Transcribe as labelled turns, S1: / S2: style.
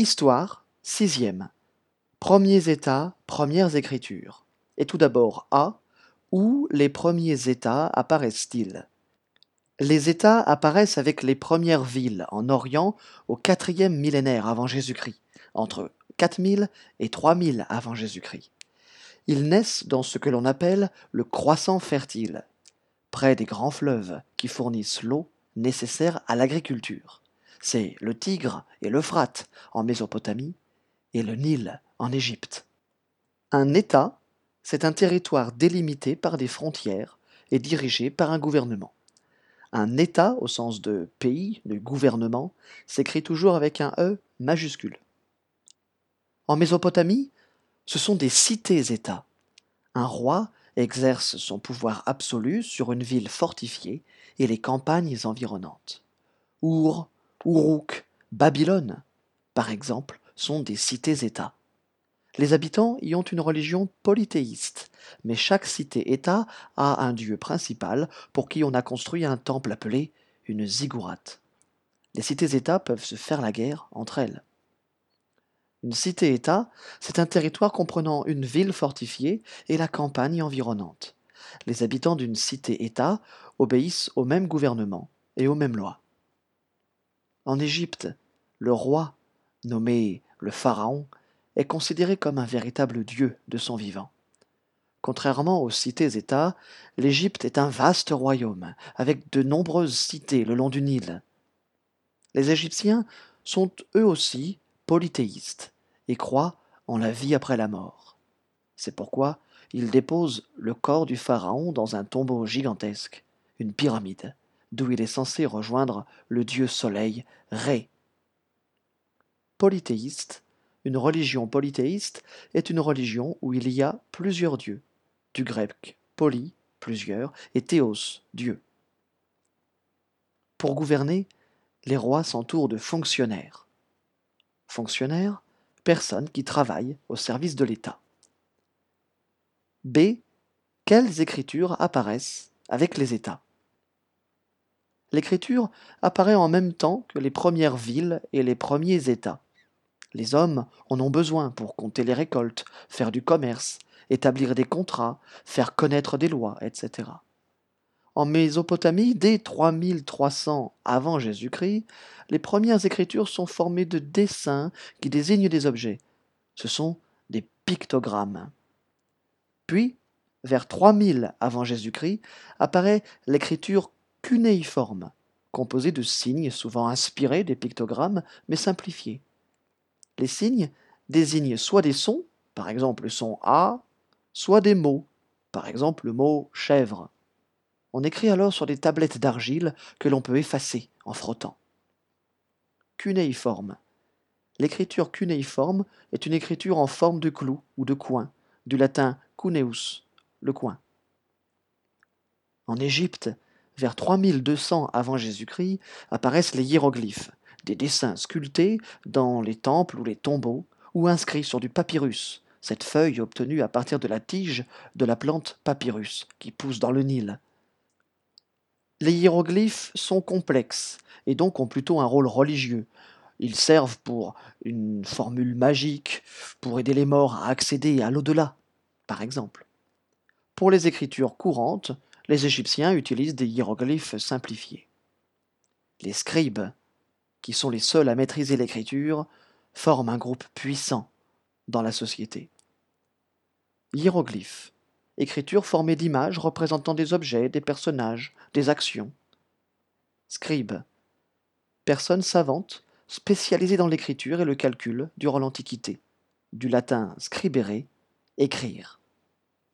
S1: Histoire, sixième. Premiers états, premières écritures. Et tout d'abord A. Où les premiers états apparaissent-ils? Les états apparaissent avec les premières villes en Orient au quatrième millénaire avant Jésus-Christ, entre 4000 et 3000 avant Jésus-Christ. Ils naissent dans ce que l'on appelle le croissant fertile, près des grands fleuves qui fournissent l'eau nécessaire à l'agriculture. C'est le Tigre et l'Euphrate en Mésopotamie et le Nil en Égypte. Un État, c'est un territoire délimité par des frontières et dirigé par un gouvernement. Un État, au sens de pays, de gouvernement, s'écrit toujours avec un E majuscule. En Mésopotamie, ce sont des cités-États. Un roi exerce son pouvoir absolu sur une ville fortifiée et les campagnes environnantes. Uruk, Babylone, par exemple, sont des cités-États. Les habitants y ont une religion polythéiste, mais chaque cité-État a un dieu principal pour qui on a construit un temple appelé une ziggourate. Les cités-États peuvent se faire la guerre entre elles. Une cité-État, c'est un territoire comprenant une ville fortifiée et la campagne environnante. Les habitants d'une cité-État obéissent au même gouvernement et aux mêmes lois. En Égypte, le roi, nommé le Pharaon, est considéré comme un véritable dieu de son vivant. Contrairement aux cités-États, l'Égypte est un vaste royaume, avec de nombreuses cités le long du Nil. Les Égyptiens sont eux aussi polythéistes et croient en la vie après la mort. C'est pourquoi ils déposent le corps du Pharaon dans un tombeau gigantesque, une pyramide, d'où il est censé rejoindre le dieu soleil Ré. Polythéiste, une religion polythéiste est une religion où il y a plusieurs dieux, du grec poly, plusieurs, et théos, Dieu. Pour gouverner, les rois s'entourent de fonctionnaires. Fonctionnaires, personnes qui travaillent au service de l'État. B. Quelles écritures apparaissent avec les États? L'écriture apparaît en même temps que les premières villes et les premiers États. Les hommes en ont besoin pour compter les récoltes, faire du commerce, établir des contrats, faire connaître des lois, etc. En Mésopotamie, dès 3300 avant Jésus-Christ, les premières écritures sont formées de dessins qui désignent des objets. Ce sont des pictogrammes. Puis, vers 3000 avant Jésus-Christ, apparaît l'écriture cunéiforme, composée de signes souvent inspirés des pictogrammes, mais simplifiés. Les signes désignent soit des sons, par exemple le son A, soit des mots, par exemple le mot chèvre. On écrit alors sur des tablettes d'argile que l'on peut effacer en frottant. Cunéiforme. L'écriture cunéiforme est une écriture en forme de clou ou de coin, du latin cuneus, le coin. En Égypte, vers 3200 avant Jésus-Christ, apparaissent les hiéroglyphes, des dessins sculptés dans les temples ou les tombeaux, ou inscrits sur du papyrus, cette feuille obtenue à partir de la tige de la plante papyrus qui pousse dans le Nil. Les hiéroglyphes sont complexes et donc ont plutôt un rôle religieux. Ils servent pour une formule magique, pour aider les morts à accéder à l'au-delà, par exemple. Pour les écritures courantes, les Égyptiens utilisent des hiéroglyphes simplifiés. Les scribes qui sont les seuls à maîtriser l'écriture, forment un groupe puissant dans la société. Hiéroglyphes, écriture formée d'images représentant des objets, des personnages, des actions. Scribe, personne savante spécialisée dans l'écriture et le calcul durant l'Antiquité, du latin scribere, écrire.